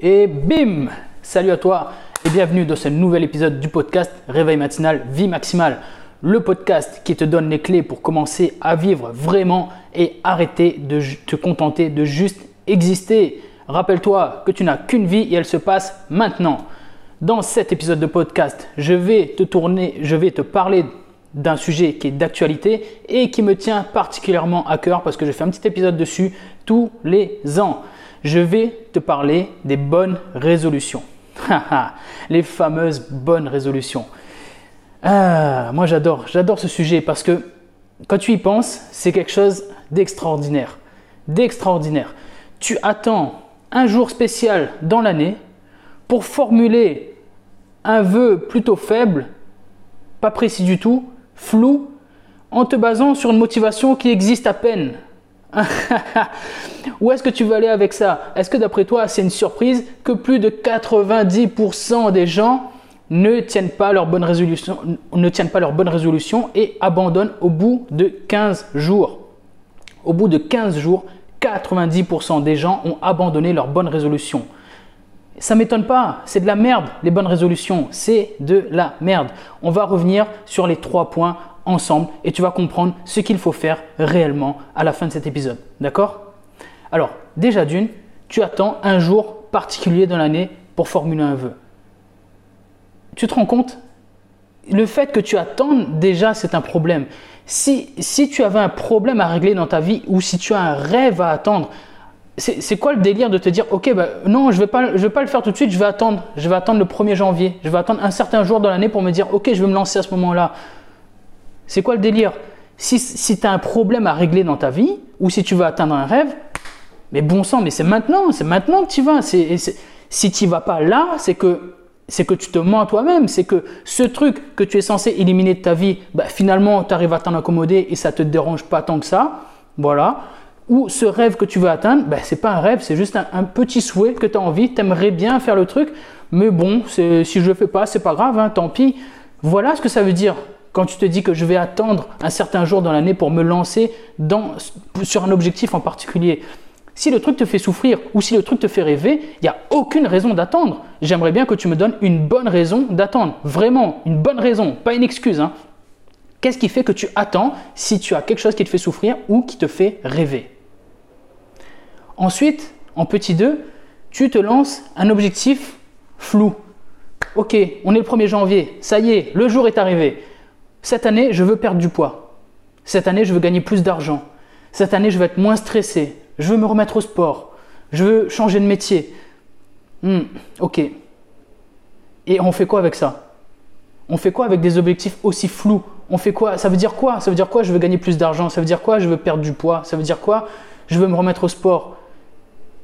Et bim Salut à toi et bienvenue dans ce nouvel épisode du podcast Réveil matinal, vie maximale. Le podcast qui te donne les clés pour commencer à vivre vraiment et arrêter de te contenter de juste exister. Rappelle-toi que tu n'as qu'une vie et elle se passe maintenant. Dans cet épisode de podcast, je vais te tourner, je vais te parler d'un sujet qui est d'actualité et qui me tient particulièrement à cœur parce que je fais un petit épisode dessus tous les ans. Je vais te parler des bonnes résolutions. les fameuses bonnes résolutions. Ah, moi j'adore, j'adore ce sujet parce que quand tu y penses, c'est quelque chose d'extraordinaire. D'extraordinaire. Tu attends un jour spécial dans l'année pour formuler un vœu plutôt faible, pas précis du tout, flou, en te basant sur une motivation qui existe à peine. Où est-ce que tu veux aller avec ça? Est-ce que d'après toi, c'est une surprise que plus de 90% des gens ne tiennent pas leur bonne résolution, ne tiennent pas leur bonne et abandonnent au bout de 15 jours? Au bout de 15 jours, 90% des gens ont abandonné leur bonne résolution. Ça m'étonne pas, c'est de la merde, les bonnes résolutions, c'est de la merde. On va revenir sur les trois points ensemble et tu vas comprendre ce qu'il faut faire réellement à la fin de cet épisode. D'accord? Alors, déjà d'une, tu attends un jour particulier dans l'année pour formuler un vœu. Tu te rends compte? Le fait que tu attendes déjà, c'est un problème. Si, si tu avais un problème à régler dans ta vie ou si tu as un rêve à attendre, c'est quoi le délire de te dire, ok, bah, non, je ne vais, pas, vais pas le faire tout de suite, je vais attendre. Je vais attendre le 1er janvier. Je vais attendre un certain jour dans l'année pour me dire, ok, je vais me lancer à ce moment-là. C'est quoi le délire? Si, si tu as un problème à régler dans ta vie, ou si tu veux atteindre un rêve, mais bon sang, mais c'est maintenant, c'est maintenant que tu vas. si tu vas pas là, c'est que, c'est que tu te mens à toi-même. C'est que ce truc que tu es censé éliminer de ta vie, bah, finalement, tu arrives à t'en accommoder et ça te dérange pas tant que ça. Voilà. Ou ce rêve que tu veux atteindre, bah, ce n'est pas un rêve, c'est juste un, petit souhait que tu as envie, tu aimerais bien faire le truc, mais bon, si je le fais pas, c'est pas grave, hein, tant pis. Voilà ce que ça veut dire quand tu te dis que je vais attendre un certain jour dans l'année pour me lancer sur un objectif en particulier. Si le truc te fait souffrir ou si le truc te fait rêver, il n'y a aucune raison d'attendre. J'aimerais bien que tu me donnes une bonne raison d'attendre. Vraiment, une bonne raison, pas une excuse. Hein. Qu'est-ce qui fait que tu attends si tu as quelque chose qui te fait souffrir ou qui te fait rêver? Ensuite, en petit 2, tu te lances un objectif flou. Ok, on est le 1er janvier, ça y est, le jour est arrivé. Cette année, je veux perdre du poids. Cette année, je veux gagner plus d'argent. Cette année, je veux être moins stressé. Je veux me remettre au sport. Je veux changer de métier. Hmm, ok. Et on fait quoi avec ça? On fait quoi avec des objectifs aussi flous? On fait quoi? Ça veut dire quoi? Ça veut dire quoi Je veux gagner plus d'argent? Ça veut dire quoi Je veux perdre du poids? Ça veut dire quoi Je veux me remettre au sport?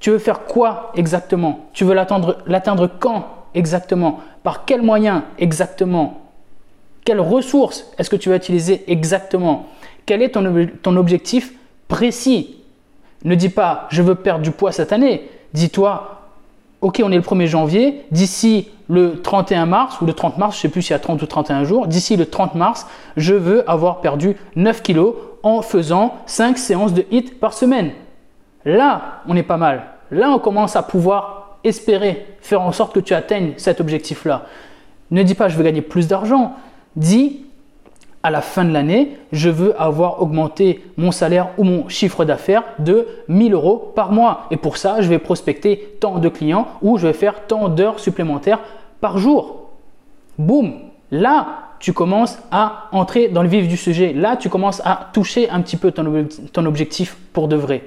Tu veux faire quoi exactement? Tu veux l'atteindre quand exactement? Par quels moyens exactement? Quelles ressources est-ce que tu vas utiliser exactement? Quel est ton, objectif précis? Ne dis pas je veux perdre du poids cette année. Dis-toi ok on est le 1er janvier, d'ici le 31 mars ou le 30 mars, je ne sais plus s'il y a 30 ou 31 jours, d'ici le 30 mars, je veux avoir perdu 9 kilos en faisant 5 séances de HIT par semaine. Là, on est pas mal. Là, on commence à pouvoir espérer faire en sorte que tu atteignes cet objectif-là. Ne dis pas je veux gagner plus d'argent dit à la fin de l'année, je veux avoir augmenté mon salaire ou mon chiffre d'affaires de 1000 euros par mois. Et pour ça, je vais prospecter tant de clients ou je vais faire tant d'heures supplémentaires par jour. Boum Là, tu commences à entrer dans le vif du sujet. Là, tu commences à toucher un petit peu ton, ton objectif pour de vrai.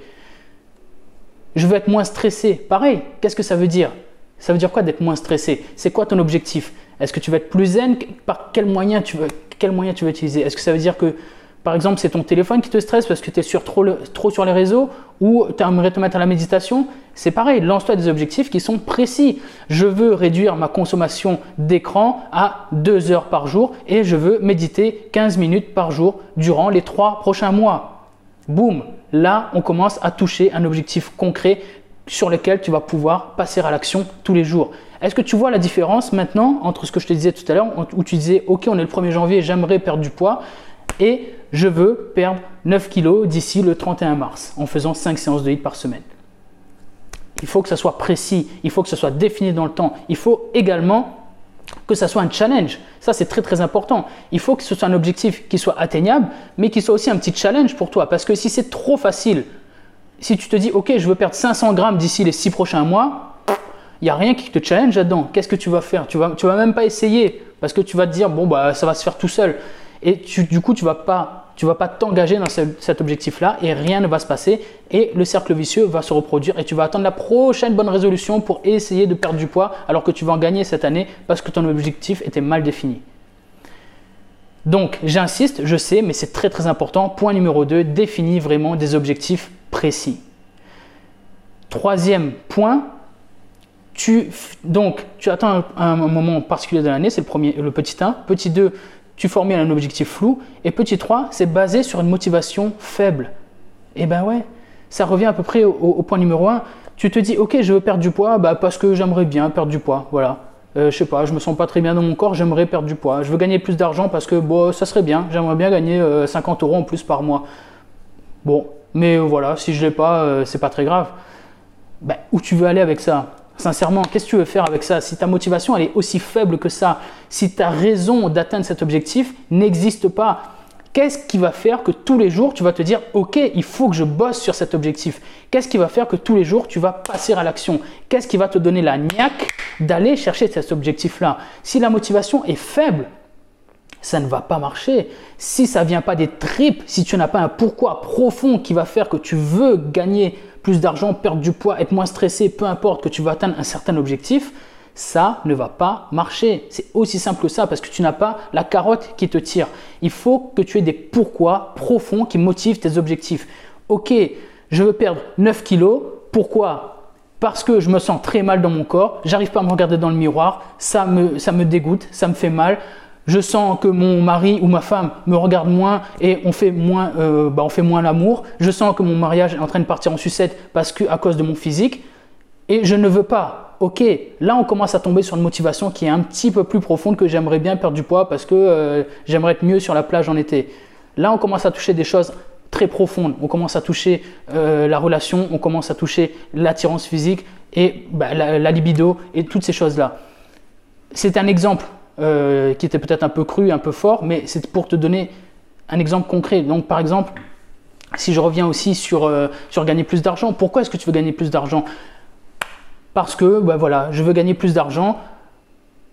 Je veux être moins stressé. Pareil, qu'est-ce que ça veut dire? Ça veut dire quoi d'être moins stressé? C'est quoi ton objectif? Est-ce que tu vas être plus zen? Par quel moyen tu veux, veux utiliser? Est-ce que ça veut dire que, par exemple, c'est ton téléphone qui te stresse parce que tu es sur trop, trop sur les réseaux ou tu aimerais te mettre à la méditation? C'est pareil, lance-toi des objectifs qui sont précis. Je veux réduire ma consommation d'écran à 2 heures par jour et je veux méditer 15 minutes par jour durant les 3 prochains mois. Boum Là, on commence à toucher un objectif concret sur lequel tu vas pouvoir passer à l'action tous les jours. Est-ce que tu vois la différence maintenant entre ce que je te disais tout à l'heure, où tu disais, OK, on est le 1er janvier, j'aimerais perdre du poids, et je veux perdre 9 kilos d'ici le 31 mars, en faisant 5 séances de HIIT par semaine. il faut que ça soit précis, il faut que ce soit défini dans le temps. Il faut également que ça soit un challenge. Ça, c'est très très important. Il faut que ce soit un objectif qui soit atteignable, mais qui soit aussi un petit challenge pour toi. Parce que si c'est trop facile, si tu te dis, OK, je veux perdre 500 grammes d'ici les 6 prochains mois, il n'y a rien qui te challenge là-dedans. Qu'est-ce que tu vas faire? Tu vas, vas même pas essayer parce que tu vas te dire, bon, bah, ça va se faire tout seul. Et du coup, tu vas pas tu vas pas t'engager dans cet objectif-là et rien ne va se passer et le cercle vicieux va se reproduire et tu vas attendre la prochaine bonne résolution pour essayer de perdre du poids alors que tu vas en gagner cette année parce que ton objectif était mal défini. Donc, j'insiste, je sais, mais c'est très très important. Point numéro 2, définis vraiment des objectifs précis. Troisième point, tu, donc, tu attends un, moment particulier de l'année, c'est le, premier, le petit 1. Petit 2, tu formules un objectif flou. Et petit 3, c'est basé sur une motivation faible. Et eh ben ouais, ça revient à peu près au, point numéro 1. Tu te dis, ok, je veux perdre du poids bah, parce que j'aimerais bien perdre du poids. Voilà. Euh, je sais pas, je me sens pas très bien dans mon corps, j'aimerais perdre du poids. Je veux gagner plus d'argent parce que bon, ça serait bien, j'aimerais bien gagner 50 euh, euros en plus par mois. Bon, mais voilà, si je l'ai pas, euh, c'est pas très grave. Ben, où tu veux aller avec ça? Sincèrement, qu'est-ce que tu veux faire avec ça? Si ta motivation elle est aussi faible que ça, si ta raison d'atteindre cet objectif n'existe pas, qu'est-ce qui va faire que tous les jours tu vas te dire OK, il faut que je bosse sur cet objectif Qu'est-ce qui va faire que tous les jours tu vas passer à l'action? Qu'est-ce qui va te donner la niaque d'aller chercher cet objectif-là? Si la motivation est faible, ça ne va pas marcher. Si ça vient pas des tripes, si tu n'as pas un pourquoi profond qui va faire que tu veux gagner plus d'argent, perdre du poids, être moins stressé, peu importe que tu vas atteindre un certain objectif, ça ne va pas marcher. C'est aussi simple que ça parce que tu n'as pas la carotte qui te tire. Il faut que tu aies des pourquoi profonds qui motivent tes objectifs. Ok, je veux perdre 9 kilos. Pourquoi? Parce que je me sens très mal dans mon corps, j'arrive pas à me regarder dans le miroir, ça me dégoûte, ça me fait mal je sens que mon mari ou ma femme me regarde moins et on fait moins, euh, bah, on fait moins l'amour. Je sens que mon mariage est en train de partir en sucette parce que à cause de mon physique et je ne veux pas. Ok, là on commence à tomber sur une motivation qui est un petit peu plus profonde que j'aimerais bien perdre du poids parce que euh, j'aimerais être mieux sur la plage en été. Là on commence à toucher des choses très profondes. On commence à toucher euh, la relation, on commence à toucher l'attirance physique et bah, la libido et toutes ces choses là. C'est un exemple euh, qui était peut-être un peu cru, un peu fort, mais c'est pour te donner un exemple concret. Donc par exemple, si je reviens aussi sur, euh, sur gagner plus d'argent, pourquoi est-ce que tu veux gagner plus d'argent? Parce que bah, voilà, je veux gagner plus d'argent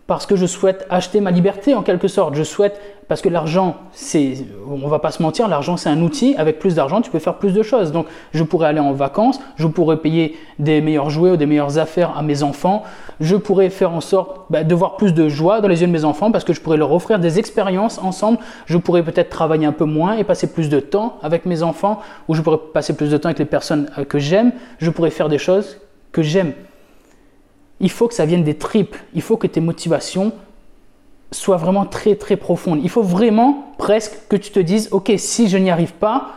parce que je souhaite acheter ma liberté en quelque sorte. Je souhaite, parce que l'argent, c'est, on va pas se mentir, l'argent c'est un outil. Avec plus d'argent, tu peux faire plus de choses. Donc, je pourrais aller en vacances, je pourrais payer des meilleurs jouets ou des meilleures affaires à mes enfants. Je pourrais faire en sorte bah, de voir plus de joie dans les yeux de mes enfants parce que je pourrais leur offrir des expériences ensemble. Je pourrais peut-être travailler un peu moins et passer plus de temps avec mes enfants, ou je pourrais passer plus de temps avec les personnes euh, que j'aime. Je pourrais faire des choses que j'aime il faut que ça vienne des tripes. Il faut que tes motivations soient vraiment très très profondes. Il faut vraiment presque que tu te dises, ok, si je n'y arrive pas,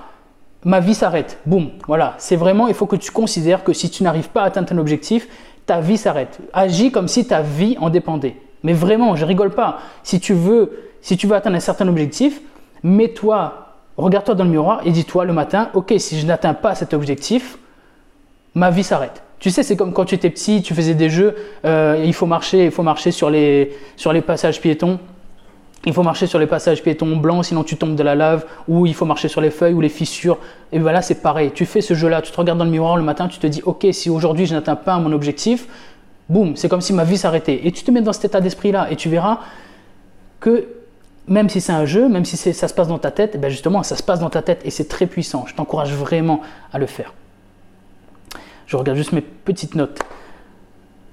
ma vie s'arrête. Boum, voilà. C'est vraiment, il faut que tu considères que si tu n'arrives pas à atteindre ton objectif, ta vie s'arrête. Agis comme si ta vie en dépendait. Mais vraiment, je rigole pas. Si tu veux, si tu veux atteindre un certain objectif, mets-toi, regarde-toi dans le miroir et dis-toi le matin, ok, si je n'atteins pas cet objectif, ma vie s'arrête. Tu sais, c'est comme quand tu étais petit, tu faisais des jeux, euh, il faut marcher, il faut marcher sur les, passages piétons. Il faut marcher sur les passages piétons blancs, sinon tu tombes de la lave, ou il faut marcher sur les feuilles ou les fissures. Et voilà, c'est pareil. Tu fais ce jeu-là, tu te regardes dans le miroir le matin, tu te dis, ok, si aujourd'hui je n'atteins pas mon objectif, boum, c'est comme si ma vie s'arrêtait. Et tu te mets dans cet état d'esprit-là, et tu verras que même si c'est un jeu, même si ça se passe dans ta tête, ben justement, ça se passe dans ta tête et c'est très puissant. Je t'encourage vraiment à le faire. Je regarde juste mes petites notes.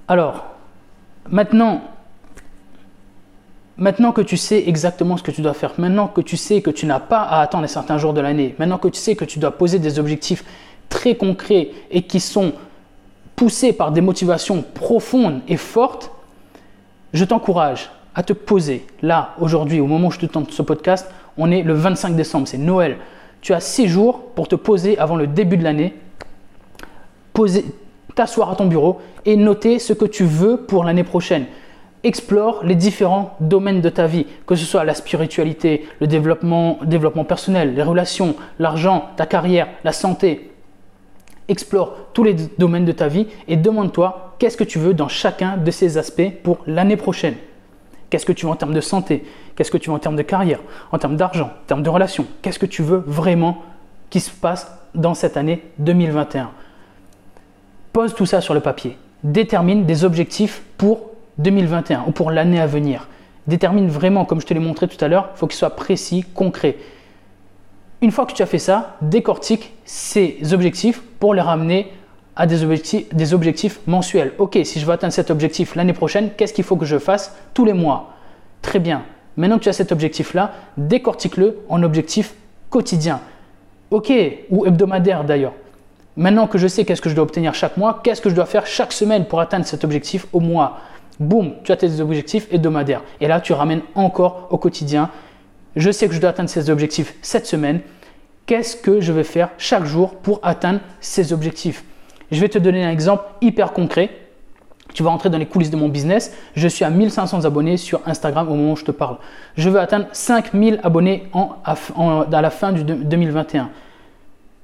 Alors, maintenant, maintenant que tu sais exactement ce que tu dois faire, maintenant que tu sais que tu n'as pas à attendre un certain jours de l'année, maintenant que tu sais que tu dois poser des objectifs très concrets et qui sont poussés par des motivations profondes et fortes, je t'encourage à te poser là, aujourd'hui, au moment où je te tente ce podcast, on est le 25 décembre, c'est Noël. Tu as six jours pour te poser avant le début de l'année t'asseoir à ton bureau et noter ce que tu veux pour l'année prochaine. Explore les différents domaines de ta vie, que ce soit la spiritualité, le développement, développement personnel, les relations, l'argent, ta carrière, la santé. Explore tous les domaines de ta vie et demande-toi qu'est-ce que tu veux dans chacun de ces aspects pour l'année prochaine? Qu'est-ce que tu veux en termes de santé? Qu'est-ce que tu veux en termes de carrière? En termes d'argent En termes de relations Qu'est-ce que tu veux vraiment qui se passe dans cette année 2021 Pose tout ça sur le papier. Détermine des objectifs pour 2021 ou pour l'année à venir. Détermine vraiment, comme je te l'ai montré tout à l'heure, il faut qu'il soit précis, concret. Une fois que tu as fait ça, décortique ces objectifs pour les ramener à des objectifs, des objectifs mensuels. Ok, si je veux atteindre cet objectif l'année prochaine, qu'est-ce qu'il faut que je fasse tous les mois? Très bien. Maintenant que tu as cet objectif-là, décortique-le en objectif quotidien. Ok, ou hebdomadaire d'ailleurs. Maintenant que je sais qu'est-ce que je dois obtenir chaque mois, qu'est-ce que je dois faire chaque semaine pour atteindre cet objectif au mois Boum, tu as tes objectifs hebdomadaires. Et là, tu ramènes encore au quotidien. Je sais que je dois atteindre ces objectifs cette semaine. Qu'est-ce que je vais faire chaque jour pour atteindre ces objectifs? Je vais te donner un exemple hyper concret. Tu vas entrer dans les coulisses de mon business. Je suis à 1500 abonnés sur Instagram au moment où je te parle. Je veux atteindre 5000 abonnés à la fin du 2021.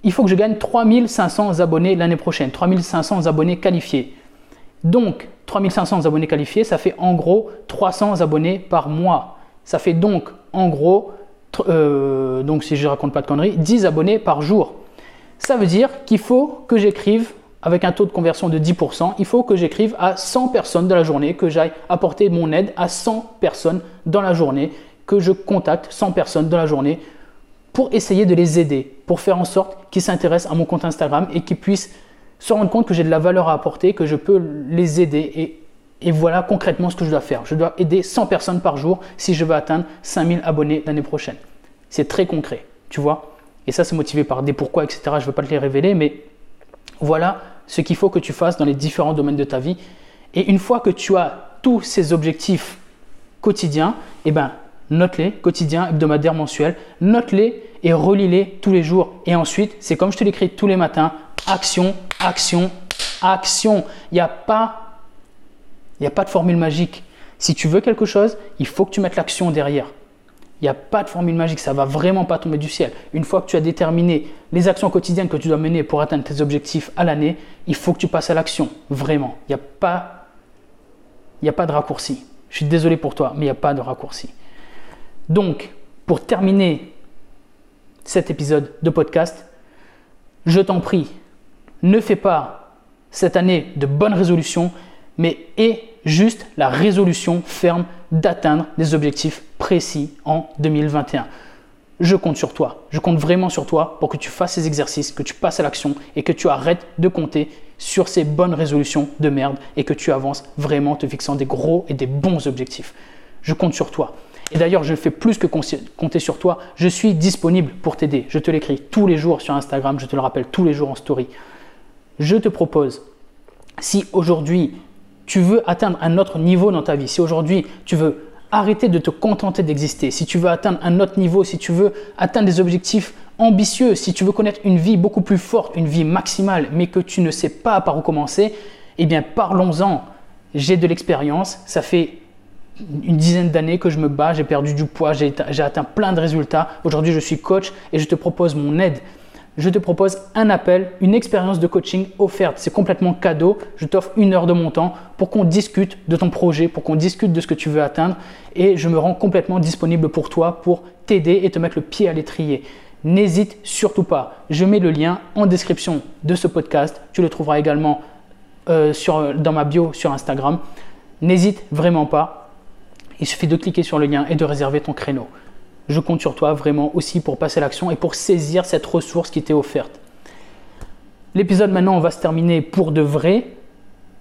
Il faut que je gagne 3500 abonnés l'année prochaine, 3500 abonnés qualifiés. Donc, 3500 abonnés qualifiés, ça fait en gros 300 abonnés par mois. Ça fait donc en gros, euh, donc si je raconte pas de conneries, 10 abonnés par jour. Ça veut dire qu'il faut que j'écrive avec un taux de conversion de 10%, il faut que j'écrive à 100 personnes dans la journée, que j'aille apporter mon aide à 100 personnes dans la journée, que je contacte 100 personnes dans la journée pour essayer de les aider, pour faire en sorte qu'ils s'intéressent à mon compte Instagram et qu'ils puissent se rendre compte que j'ai de la valeur à apporter, que je peux les aider. Et, voilà concrètement ce que je dois faire. Je dois aider 100 personnes par jour si je veux atteindre 5000 abonnés l'année prochaine. C'est très concret, tu vois. Et ça, c'est motivé par des pourquoi, etc. Je ne veux pas te les révéler, mais voilà ce qu'il faut que tu fasses dans les différents domaines de ta vie. Et une fois que tu as tous ces objectifs quotidiens, eh ben, note-les, quotidien, hebdomadaire, mensuel, note-les et relis-les tous les jours. Et ensuite, c'est comme je te l'écris tous les matins, action, action, action. Il n'y a pas, il a pas de formule magique. Si tu veux quelque chose, il faut que tu mettes l'action derrière. Il n'y a pas de formule magique, ça va vraiment pas tomber du ciel. Une fois que tu as déterminé les actions quotidiennes que tu dois mener pour atteindre tes objectifs à l'année, il faut que tu passes à l'action, vraiment. Il n'y a, pas, il a pas de raccourci. Je suis désolé pour toi, mais il n'y a pas de raccourci. Donc, pour terminer cet épisode de podcast, je t'en prie, ne fais pas cette année de bonnes résolutions, mais aie juste la résolution ferme d'atteindre des objectifs précis en 2021. Je compte sur toi. Je compte vraiment sur toi pour que tu fasses ces exercices, que tu passes à l'action et que tu arrêtes de compter sur ces bonnes résolutions de merde et que tu avances vraiment te fixant des gros et des bons objectifs. Je compte sur toi. Et d'ailleurs, je fais plus que compter sur toi. Je suis disponible pour t'aider. Je te l'écris tous les jours sur Instagram. Je te le rappelle tous les jours en story. Je te propose, si aujourd'hui tu veux atteindre un autre niveau dans ta vie, si aujourd'hui tu veux arrêter de te contenter d'exister, si tu veux atteindre un autre niveau, si tu veux atteindre des objectifs ambitieux, si tu veux connaître une vie beaucoup plus forte, une vie maximale, mais que tu ne sais pas par où commencer, eh bien parlons-en. J'ai de l'expérience, ça fait une dizaine d'années que je me bats, j'ai perdu du poids, j'ai atteint plein de résultats. Aujourd'hui, je suis coach et je te propose mon aide je te propose un appel, une expérience de coaching offerte. C'est complètement cadeau. Je t'offre une heure de mon temps pour qu'on discute de ton projet, pour qu'on discute de ce que tu veux atteindre. Et je me rends complètement disponible pour toi, pour t'aider et te mettre le pied à l'étrier. N'hésite surtout pas. Je mets le lien en description de ce podcast. Tu le trouveras également euh, sur, dans ma bio sur Instagram. N'hésite vraiment pas. Il suffit de cliquer sur le lien et de réserver ton créneau je compte sur toi vraiment aussi pour passer l'action et pour saisir cette ressource qui t'est offerte. L'épisode maintenant va se terminer pour de vrai.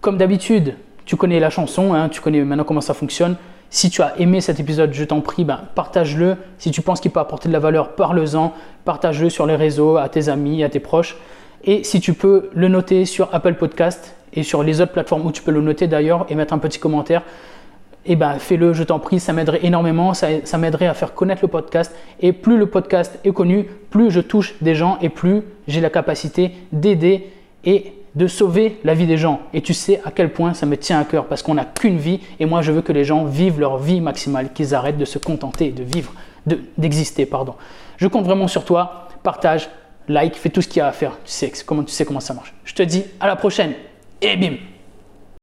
Comme d'habitude, tu connais la chanson, hein, tu connais maintenant comment ça fonctionne. Si tu as aimé cet épisode, je t'en prie, ben, partage-le. Si tu penses qu'il peut apporter de la valeur, parle-en. Partage-le sur les réseaux, à tes amis, à tes proches. Et si tu peux le noter sur Apple Podcast et sur les autres plateformes où tu peux le noter d'ailleurs et mettre un petit commentaire, eh ben, fais-le, je t'en prie, ça m'aiderait énormément, ça, m'aiderait à faire connaître le podcast. Et plus le podcast est connu, plus je touche des gens et plus j'ai la capacité d'aider et de sauver la vie des gens. Et tu sais à quel point ça me tient à cœur parce qu'on n'a qu'une vie et moi je veux que les gens vivent leur vie maximale, qu'ils arrêtent de se contenter de vivre, d'exister, pardon. Je compte vraiment sur toi. Partage, like, fais tout ce qu'il y a à faire. Tu sais comment, tu sais comment ça marche. Je te dis à la prochaine et bim